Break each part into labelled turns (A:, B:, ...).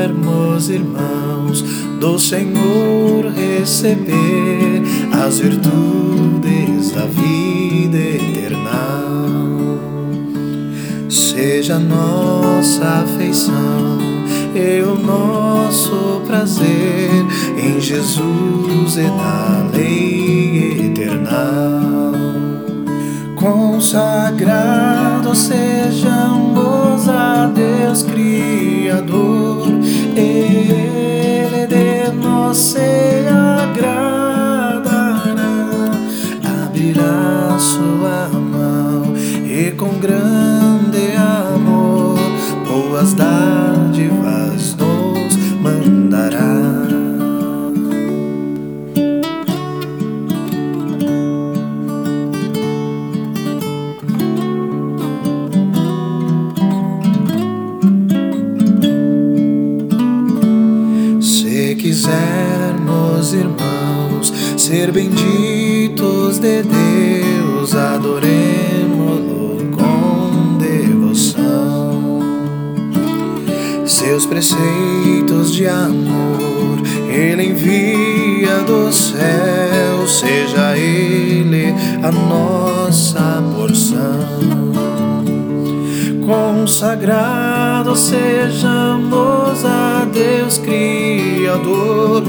A: quisermos, irmãos, do Senhor receber as virtudes da vida eterna, seja nossa afeição e o nosso prazer em Jesus e na lei eterna. Consagrados sejamos se agradará, abrirá sua mão e com grande amor boas dádivas quisermos, irmãos, ser benditos de Deus, adoremos-lo com devoção. Seus preceitos de amor, Ele envia do céu, seja Ele a nossa porção consagrados sejamos a Deus Criador,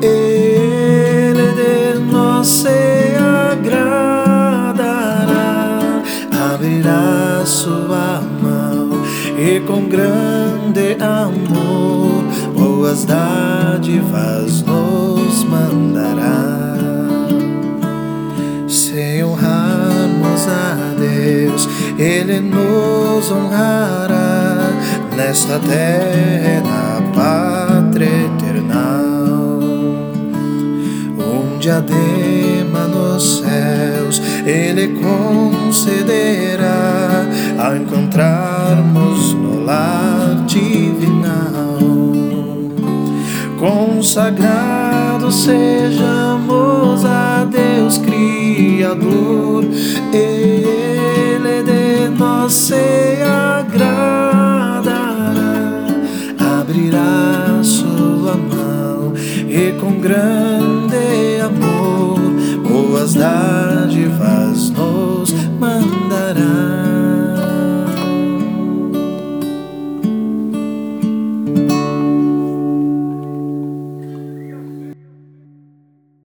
A: Ele de nós se agradará, abrirá sua mão e com grande amor boas dádivas nos mandará. Se honrarmos a Deus, Ele nos honrará nesta terra, pátria diadema nos céus Ele concederá ao encontrarmos no lar divinal. Consagrados sejamos a Deus Criador, Ele de nós se agradará, abrirá sua mão e com grande